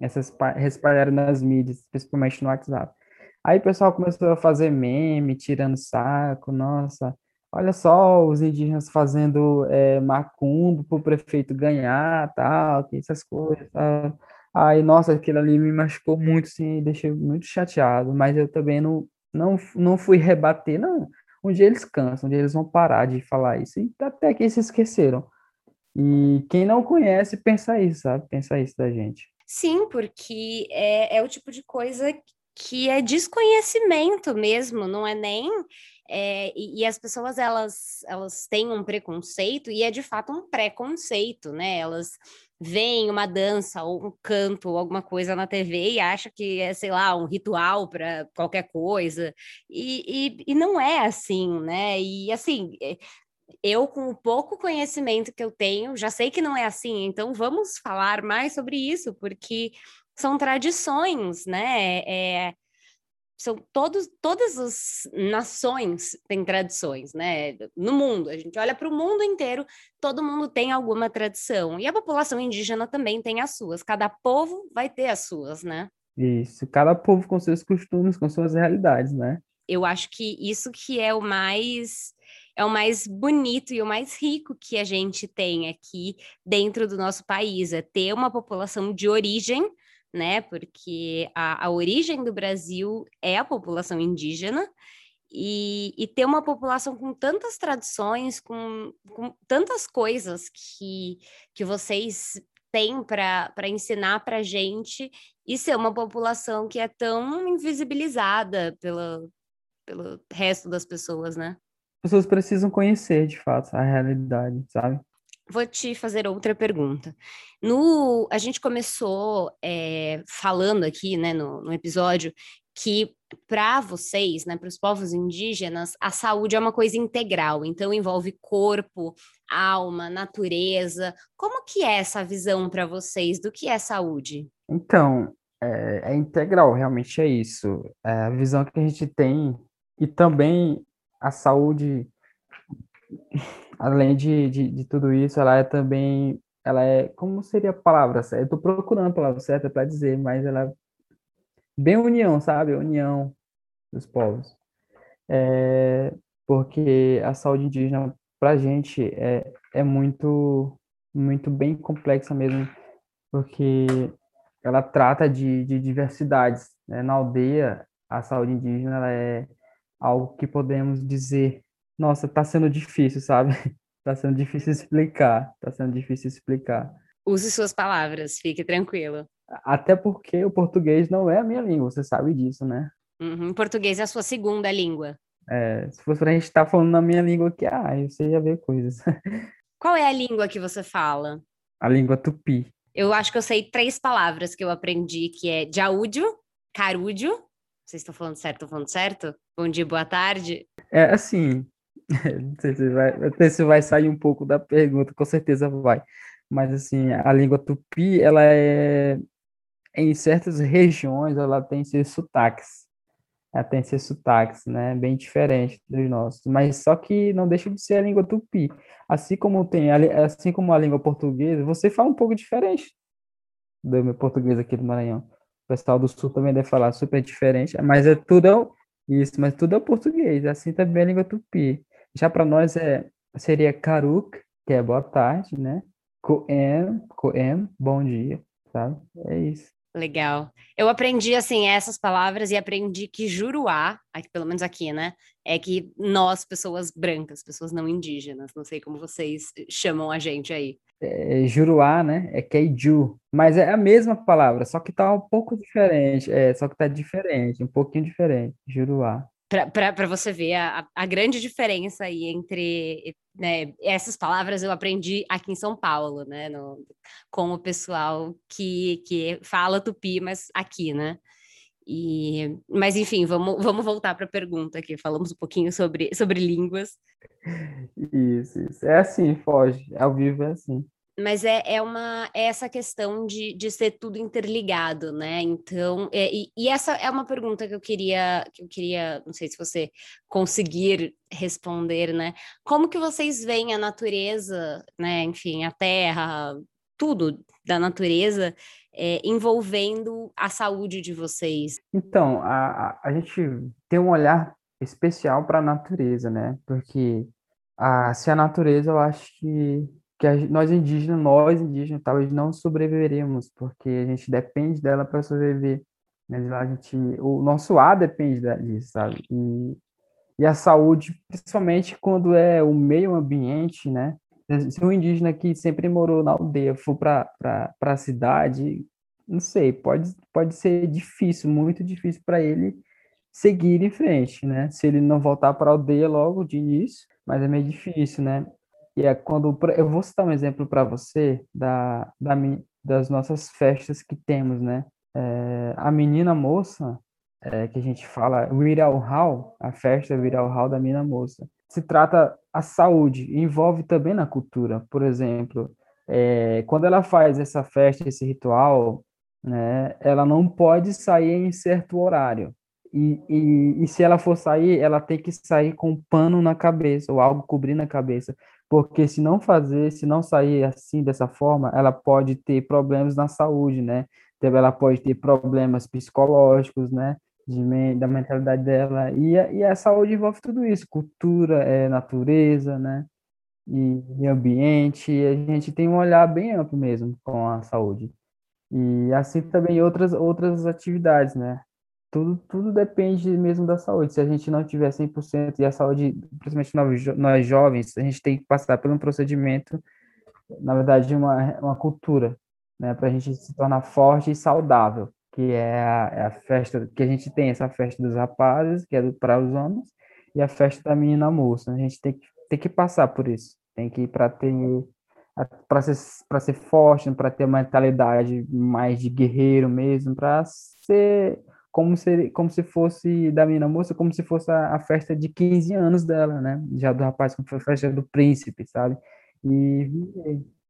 Essas espalharam nas mídias, principalmente no WhatsApp. Aí o pessoal começou a fazer meme, tirando saco, nossa, olha só os indígenas fazendo é, macumbo para o prefeito ganhar, tal, essas coisas. Tal. Aí, nossa, aquilo ali me machucou muito, sim, deixei muito chateado, mas eu também não, não, não fui rebater, não. Um dia eles cansam, um dia eles vão parar de falar isso, e até que se esqueceram. E quem não conhece, pensa isso, sabe? Pensa isso da gente. Sim, porque é, é o tipo de coisa que é desconhecimento mesmo, não é nem É, e, e, as pessoas elas elas têm um preconceito e é de fato um preconceito, né? Elas veem uma dança ou um canto ou alguma coisa na TV e acha que é, sei lá, um ritual para qualquer coisa. E, e, e, não é assim, né? E assim, é, eu, com o pouco conhecimento que eu tenho, já sei que não é assim, então vamos falar mais sobre isso, porque são tradições, né? É, são todos, todas as nações têm tradições, né? No mundo, a gente olha para o mundo inteiro, todo mundo tem alguma tradição. E a população indígena também tem as suas. Cada povo vai ter as suas, né? Isso, cada povo com seus costumes, com suas realidades, né? Eu acho que isso que é o mais é o mais bonito e o mais rico que a gente tem aqui dentro do nosso país, é ter uma população de origem, né? Porque a, a origem do Brasil é a população indígena, e, e, ter uma população com tantas tradições, com, com tantas coisas que, que vocês têm para ensinar para a gente, e ser uma população que é tão invisibilizada pela, pelo resto das pessoas, né? Pessoas precisam conhecer, de fato, a realidade, sabe? Vou te fazer outra pergunta. No, a gente começou é, falando aqui, né, no, no episódio, que para vocês, né, para os povos indígenas, a saúde é uma coisa integral, então envolve corpo, alma, natureza. Como que é essa visão para vocês do que é saúde? Então, é, é integral, realmente é isso. É a visão que a gente tem e também a saúde, além de, de, de, tudo isso, ela é também, ela é, como seria a palavra certa? Eu estou procurando a palavra certa para dizer, mas ela é bem união, sabe? União dos povos. É, porque a saúde indígena, para a gente, é, é muito, muito bem complexa mesmo, porque ela trata de, de diversidades. Né? Na aldeia, a saúde indígena ela é algo que podemos dizer, nossa, tá sendo difícil, sabe? *laughs* Tá sendo difícil explicar, tá sendo difícil explicar. Use suas palavras, fique tranquilo. Até porque o português não é a minha língua, você sabe disso, né? Uhum, português é a sua segunda língua. É, se fosse pra gente estar tá falando na minha língua aqui, ah, você ia ver coisas. *laughs* Qual é a língua que você fala? A língua tupi. Eu acho que eu sei três palavras que eu aprendi, que é jaúdio, carúdio. Vocês estão falando certo? Estão falando certo? Bom dia, boa tarde. É assim, não *laughs* sei se vai, vai sair um pouco da pergunta, com certeza vai. Mas assim, a língua tupi, ela é em certas regiões, ela tem seus sotaques. Ela tem seus sotaques, né, bem diferente dos nossos, mas só que não deixa de ser a língua tupi. Assim como tem, assim como a língua portuguesa, você fala um pouco diferente do meu português aqui do Maranhão. O pessoal do sul também deve falar super diferente, mas é tudo isso, mas tudo é português, assim também a língua tupi. Já para nós é, seria Karuk, que é boa tarde, né? Coem, Coem, bom dia, sabe? É isso. Legal. Eu aprendi, assim, essas palavras e aprendi que juruá, aqui, pelo menos aqui, né? É que nós, pessoas brancas, pessoas não indígenas, não sei como vocês chamam a gente aí. É, juruá, né? É keiju. Mas é a mesma palavra, só que tá um pouco diferente. É, só que tá diferente, um pouquinho diferente. Juruá para você ver a, a grande diferença aí entre né, essas palavras eu aprendi aqui em São Paulo, né, no, com o pessoal que, que fala tupi, mas aqui, né? E, mas enfim, vamos, vamos voltar para a pergunta aqui. Falamos um pouquinho sobre, sobre línguas. Isso, isso. É assim, foge. Ao vivo é assim mas é, é uma é essa questão de, de ser tudo interligado, né? Então, é, e, e, essa é uma pergunta que eu queria que eu queria, não sei se você conseguir responder, né? Como que vocês veem a natureza, né? Enfim, a terra, tudo da natureza é, envolvendo a saúde de vocês? Então, a, a gente tem um olhar especial para a natureza, né? Porque a, se a natureza, eu acho que que a, nós indígenas, nós indígenas, talvez não sobreviveremos, porque a gente depende dela para sobreviver. Né? A gente, o nosso ar depende disso, sabe? E, e a saúde, principalmente quando é o meio ambiente, né? Se um indígena que sempre morou na aldeia for para a cidade, não sei, pode, pode ser difícil, muito difícil para ele seguir em frente, né? Se ele não voltar para a aldeia logo de início, mas é meio difícil, né? E é quando eu vou citar um exemplo para você da, da das nossas festas que temos, né? É, a menina moça é, que a gente fala Viral Hall, a festa Viral Hall da menina moça, se trata a saúde, envolve também na cultura. Por exemplo, é, quando ela faz essa festa, esse ritual, né, ela não pode sair em certo horário. E, e, e, se ela for sair, ela tem que sair com um pano na cabeça, ou algo cobrindo a cabeça, porque se não fazer, se não sair assim, dessa forma, ela pode ter problemas na saúde, né? Então, ela pode ter problemas psicológicos, né? De, da mentalidade dela. E a, e a saúde envolve tudo isso, cultura, é, natureza, né? E, e ambiente. E a gente tem um olhar bem amplo mesmo com a saúde. E assim também outras, outras atividades, né? tudo, tudo depende mesmo da saúde. Se a gente não tiver 100% e a saúde, principalmente nós, nós jovens, a gente tem que passar por um procedimento, na verdade, uma, uma cultura, né, para a gente se tornar forte e saudável, que é a, é a, festa, que a gente tem essa festa dos rapazes, que é para os homens, e a festa da menina moça. A gente tem que, tem que passar por isso, tem que ir para ter para ser, para ser forte, para ter uma mentalidade mais de guerreiro mesmo, para ser como se, como se fosse da menina moça, como se fosse a, a, festa de 15 anos dela, né? Já do rapaz, como foi a festa do príncipe, sabe? E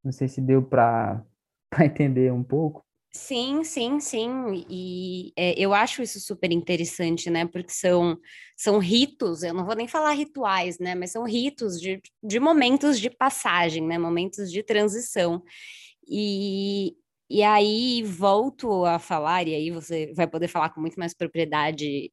não sei se deu para *laughs* entender um pouco. Sim, sim, sim. E é, eu acho isso super interessante, né? Porque são, são ritos, eu não vou nem falar rituais, né? Mas são ritos de, de momentos de passagem, né? Momentos de transição. E, e aí volto a falar, e aí você vai poder falar com muito mais propriedade de,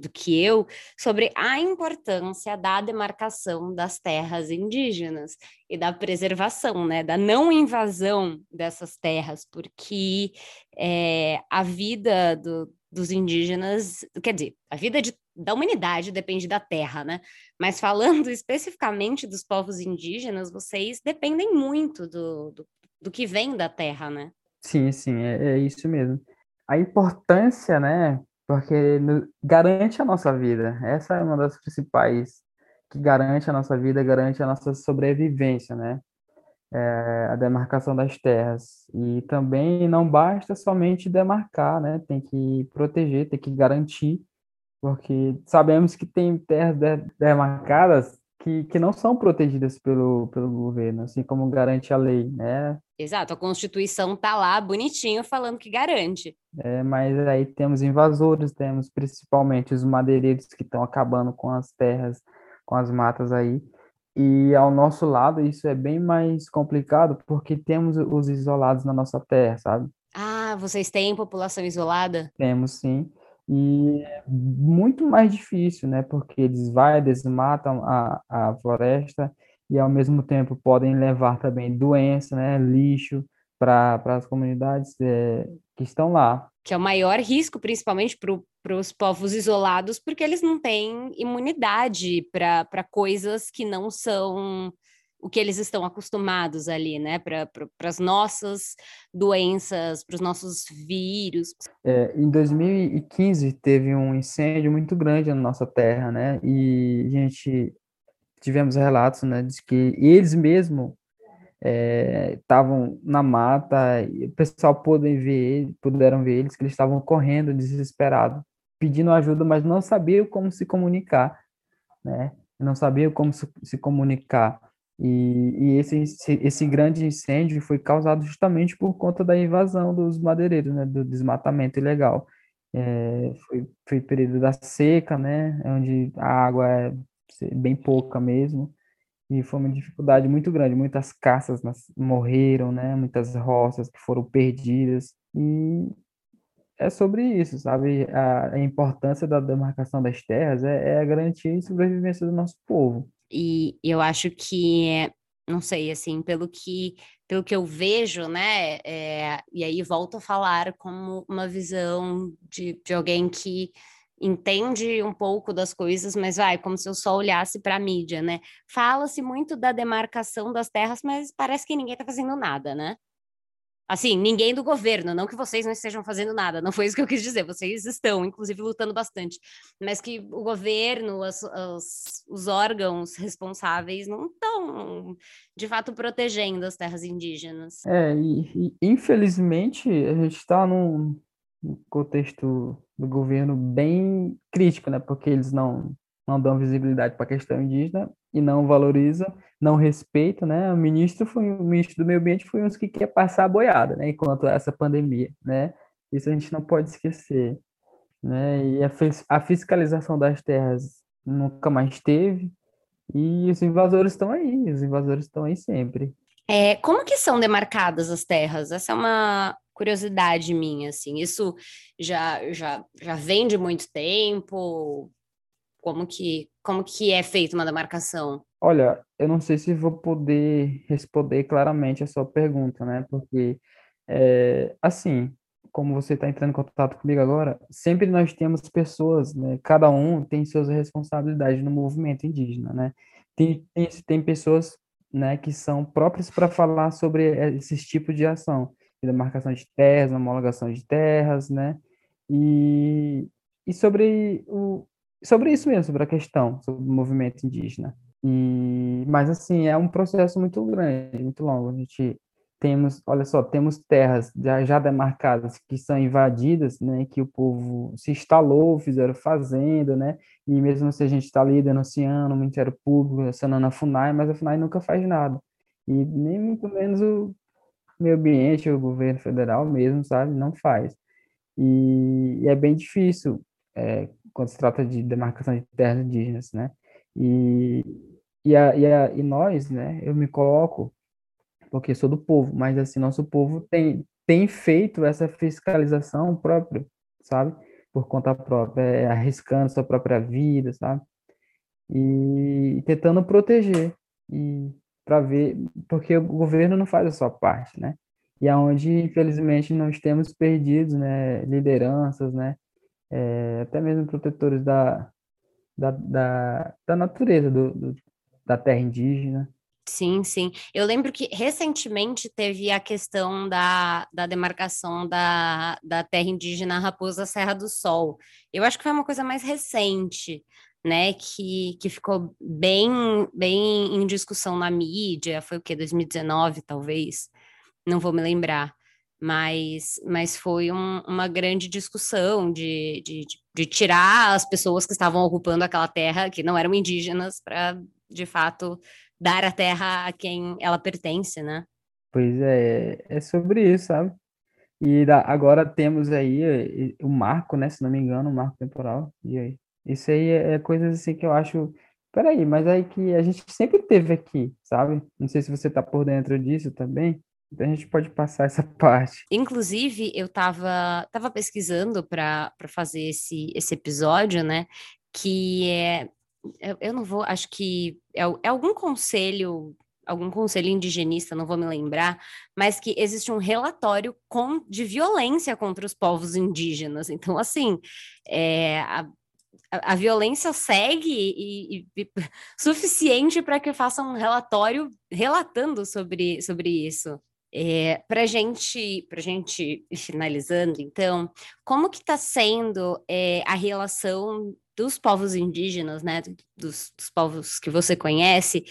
do que eu, sobre a importância da demarcação das terras indígenas e da preservação, né, da não invasão dessas terras, porque é, a vida do, dos indígenas, quer dizer, a vida de, da humanidade depende da terra, né? Mas falando *laughs* especificamente dos povos indígenas, vocês dependem muito do, do, do que vem da terra, né? Sim, sim, é, é isso mesmo. A importância, né? Porque garante a nossa vida. Essa é uma das principais que garante a nossa vida, garante a nossa sobrevivência, né? É, a demarcação das terras. E também não basta somente demarcar, né? Tem que proteger, tem que garantir, porque sabemos que tem terras demarcadas que, que não são protegidas pelo, pelo governo, assim como garante a lei, né? Exato, a Constituição tá lá bonitinho falando que garante. É, mas aí temos invasores, temos principalmente os madeireiros que estão acabando com as terras, com as matas aí. E ao nosso lado isso é bem mais complicado porque temos os isolados na nossa terra, sabe? Ah, vocês têm população isolada? Temos sim. E é muito mais difícil, né? Porque eles vão, desmatam a, a floresta e, ao mesmo tempo, podem levar também doença, né? Lixo para as comunidades é, que estão lá. Que é o maior risco, principalmente para os povos isolados, porque eles não têm imunidade para coisas que não são o que eles estão acostumados ali, né, para pra, as nossas doenças, para os nossos vírus. É, em 2015 teve um incêndio muito grande na nossa terra, né, e a gente tivemos relatos, né, de que eles mesmo estavam é, na mata, e o pessoal pôde ver, puderam ver eles que eles estavam correndo desesperados, pedindo ajuda, mas não sabiam como se comunicar, né, não sabiam como se comunicar e, e esse, esse grande incêndio foi causado justamente por conta da invasão dos madeireiros, né, do desmatamento ilegal. É, foi, foi período da seca, né, onde a água é bem pouca mesmo, e foi uma dificuldade muito grande. Muitas caças morreram, né, muitas roças que foram perdidas, e é sobre isso, sabe? A, a importância da demarcação das terras é, é a garantia e sobrevivência do nosso povo. E eu acho que, não sei, assim, pelo que, pelo que eu vejo, né, é, e aí volto a falar como uma visão de, de alguém que entende um pouco das coisas, mas vai, como se eu só olhasse para a mídia, né? Fala-se muito da demarcação das terras, mas parece que ninguém está fazendo nada, né? Assim, ninguém do governo, não que vocês não estejam fazendo nada, não foi isso que eu quis dizer, vocês estão, inclusive, lutando bastante, mas que o governo, as, as, os órgãos responsáveis não estão, de fato, protegendo as terras indígenas. É, e, e infelizmente a gente está num contexto do governo bem crítico, né, porque eles não, não dão visibilidade para a questão indígena e não valoriza, não respeita, né? O ministro foi o ministro do meio ambiente foi um dos que quer passar a boiada, né? Enquanto essa pandemia, né? Isso a gente não pode esquecer, né? E a, a fiscalização das terras nunca mais teve e os invasores estão aí, os invasores estão aí sempre. É, como que são demarcadas as terras? Essa é uma curiosidade minha, assim. Isso já já já vem de muito tempo. Como que, como que é feita uma demarcação? Olha, eu não sei se vou poder responder claramente a sua pergunta, né? Porque, é, assim, como você está entrando em contato comigo agora, sempre nós temos pessoas, né? Cada um tem suas responsabilidades no movimento indígena, né? Tem, tem, tem pessoas, né, que são próprias para falar sobre esses tipos de ação, de demarcação de terras, homologação de terras, né? E, e sobre o, sobre isso mesmo, sobre a questão, sobre o movimento indígena. E, mas assim, é um processo muito grande, muito longo. A gente temos, olha só, temos terras já, já demarcadas que são invadidas, né, que o povo se instalou, fizeram fazenda, né, e mesmo se a gente está ali denunciando o Ministério Público, acionando a FUNAI, mas a FUNAI nunca faz nada. E nem muito menos o meio ambiente, o governo federal mesmo, sabe, não faz. E, e é bem difícil é, quando se trata de demarcação de terras indígenas, né? E, e, a, e, a, e nós, né? Eu me coloco, porque sou do povo, mas assim, nosso povo tem, tem feito essa fiscalização própria, sabe? Por conta própria, é, arriscando sua própria vida, sabe? E tentando proteger e para ver, porque o governo não faz a sua parte, né? E aonde, infelizmente, nós temos perdidos, né, lideranças, né, é, até mesmo protetores da, da, da, da natureza, do, do, da terra indígena. Sim, sim. Eu lembro que recentemente teve a questão da, da demarcação da, da terra indígena Raposa Serra do Sol. Eu acho que foi uma coisa mais recente, né? Que, que ficou bem, bem em discussão na mídia. Foi o quê? 2019, talvez? Não vou me lembrar mas, mas foi um, uma grande discussão de, de, de, tirar as pessoas que estavam ocupando aquela terra, que não eram indígenas, para, de fato, dar a terra a quem ela pertence, né? Pois é, é sobre isso, sabe? E da, agora temos aí o marco, né? Se não me engano, o marco temporal. E aí? Isso aí é, é coisas assim que eu acho. Peraí, mas aí que a gente sempre teve aqui, sabe? Não sei se você tá por dentro disso também. Então a gente pode passar essa *laughs* parte. Inclusive, eu estava tava pesquisando para fazer esse, esse episódio, né? Que é. Eu, eu não vou, acho que é, é algum conselho algum conselho indigenista, não vou me lembrar, mas que existe um relatório com, de violência contra os povos indígenas. Então, assim, é, a, a, violência segue e, e, e *laughs* suficiente para que faça um relatório relatando sobre, sobre isso. É, para gente, para gente finalizando, então, como que está sendo é, a relação dos povos indígenas, né, dos, dos povos que você conhece,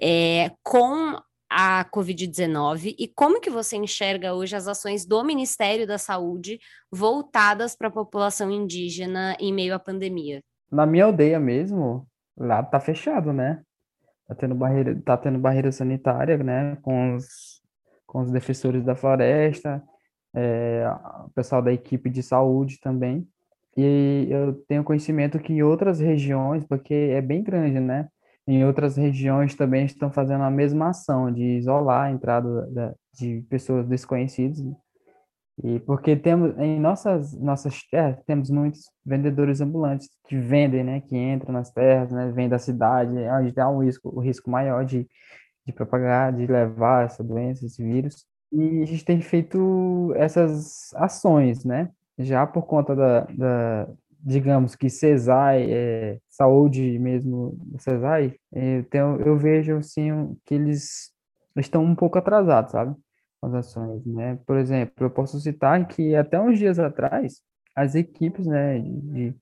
é, com a Covid-19 e como que você enxerga hoje as ações do Ministério da Saúde voltadas para a população indígena em meio à pandemia? Na minha aldeia mesmo, lá tá fechado, né? Tá tendo barreira, tá tendo barreira sanitária, né, com os com os defensores da floresta, é, o pessoal da equipe de saúde também. E eu tenho conhecimento que em outras regiões, porque é bem grande, né? Em outras regiões também estão fazendo a mesma ação de isolar a entrada de pessoas desconhecidas. E porque temos em nossas nossas terras temos muitos vendedores ambulantes que vendem, né, que entram nas terras, né, vêm da cidade, onde há um risco, o risco maior de de propagar, de levar essa doença, esse vírus. E a gente tem feito essas ações, né? Já por conta da, da digamos que CESAI, é, saúde mesmo, CESAI, é, então eu vejo assim que eles estão um pouco atrasados, sabe? as ações, né? Por exemplo, eu posso citar que até uns dias atrás, as equipes, né, de,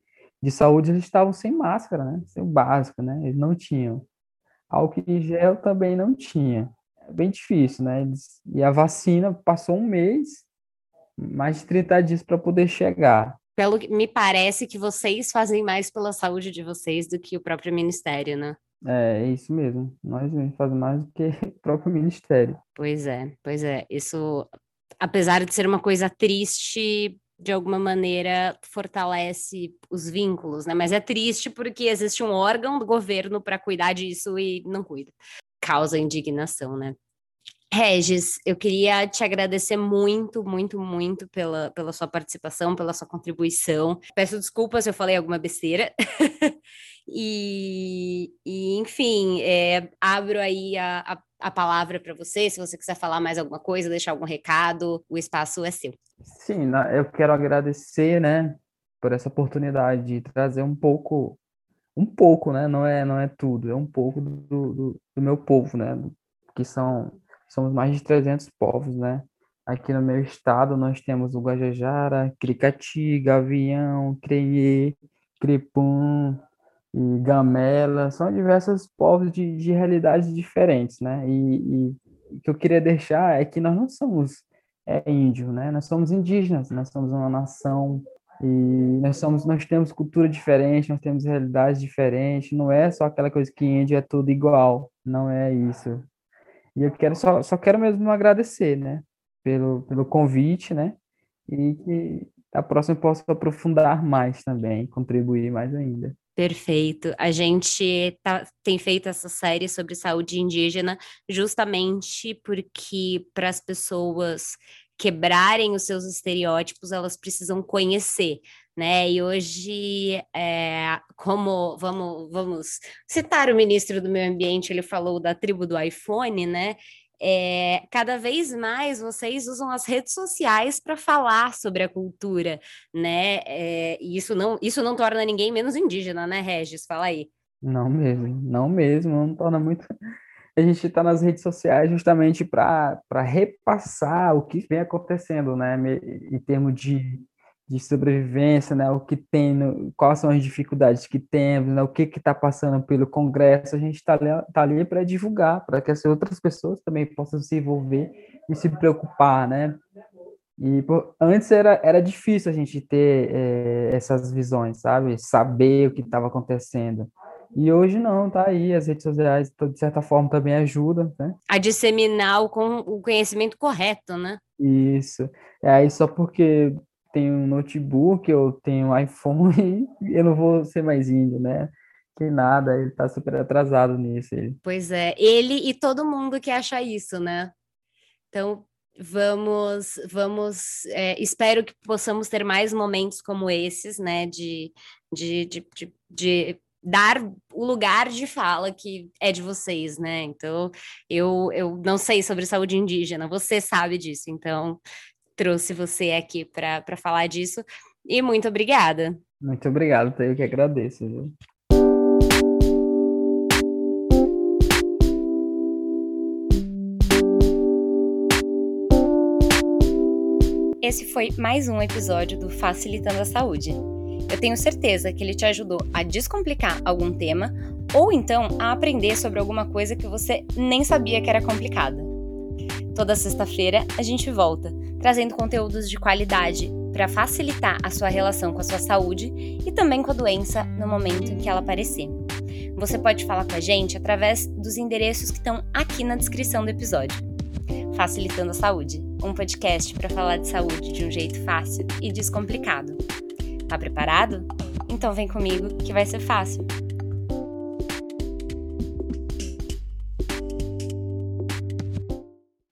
de saúde eles estavam sem máscara, né? Sem o básico, né? Eles não tinham. Álcool em gel também não tinha. É bem difícil, né? E a vacina passou um mês, mais de 30 dias para poder chegar. Pelo que me parece que vocês fazem mais pela saúde de vocês do que o próprio ministério, né? É, é isso mesmo. Nós fazemos mais do que *laughs* o próprio ministério. Pois é, pois é. Isso, apesar de ser uma coisa triste, de alguma maneira fortalece os vínculos, né? Mas é triste porque existe um órgão do governo para cuidar disso e não cuida. Causa indignação, né? Regis, eu queria te agradecer muito, muito, muito pela, pela sua participação, pela sua contribuição. Peço desculpas se eu falei alguma besteira. *laughs* e, e, enfim, é, abro aí a, a, a palavra para você. Se você quiser falar mais alguma coisa, deixar algum recado, o espaço é seu. Sim, eu quero agradecer, né, por essa oportunidade de trazer um pouco, um pouco, né, não é, não é tudo, é um pouco do, do, do meu povo, né, que são somos mais de 300 povos, né? Aqui no meu estado nós temos o Guajajara, Cricati, Gavião, Creiê, Crepum e Gamela, são diversos povos de, de realidades diferentes, né? E, e o que eu queria deixar é que nós não somos é, índio, né? Nós somos indígenas, nós somos uma nação e nós somos, nós temos cultura diferente, nós temos realidades diferentes. Não é só aquela coisa que índio é tudo igual, não é isso. E eu quero só, só quero mesmo agradecer, né, pelo, pelo convite, né, e que a próxima eu possa aprofundar mais também, contribuir mais ainda. Perfeito. A gente tá, tem feito essa série sobre saúde indígena justamente porque para as pessoas quebrarem os seus estereótipos, elas precisam conhecer, né? E hoje, é, como vamos, vamos citar o ministro do Meio Ambiente, ele falou da tribo do iPhone, né? É, cada vez mais vocês usam as redes sociais para falar sobre a cultura, né? É, e isso não, isso não torna ninguém menos indígena, né, Regis? Fala aí. Não mesmo, não mesmo, não torna muito. A gente está nas redes sociais justamente para repassar o que vem acontecendo, né? Em termos de de sobrevivência, né? O que tem, no, quais são as dificuldades que temos, né? O que que está passando pelo Congresso, a gente está ali, tá ali para divulgar, para que as outras pessoas também possam se envolver e se preocupar, né? E por, antes era, era difícil a gente ter é, essas visões, sabe? Saber o que estava acontecendo. E hoje não, tá aí, as redes sociais, de certa forma, também ajudam, né? A disseminar o, o conhecimento correto, né? Isso. É aí só porque tenho um notebook, eu tenho um iPhone *laughs* eu não vou ser mais índio, né? Que nada, ele tá super atrasado nisso. Ele. Pois é, ele e todo mundo que acha isso, né? Então, vamos, vamos, é, espero que possamos ter mais momentos como esses, né? De, de, de, de, de dar o lugar de fala que é de vocês, né? Então, eu, eu não sei sobre saúde indígena, você sabe disso, então trouxe você aqui para falar disso. E muito obrigada. Muito obrigado, eu que agradeço. Viu? Esse foi mais um episódio do Facilitando a Saúde. Eu tenho certeza que ele te ajudou a descomplicar algum tema ou então a aprender sobre alguma coisa que você nem sabia que era complicada. Toda sexta-feira a gente volta trazendo conteúdos de qualidade para facilitar a sua relação com a sua saúde e também com a doença no momento em que ela aparecer. Você pode falar com a gente através dos endereços que estão aqui na descrição do episódio. Facilitando a Saúde, um podcast para falar de saúde de um jeito fácil e descomplicado. Tá preparado? Então vem comigo que vai ser fácil.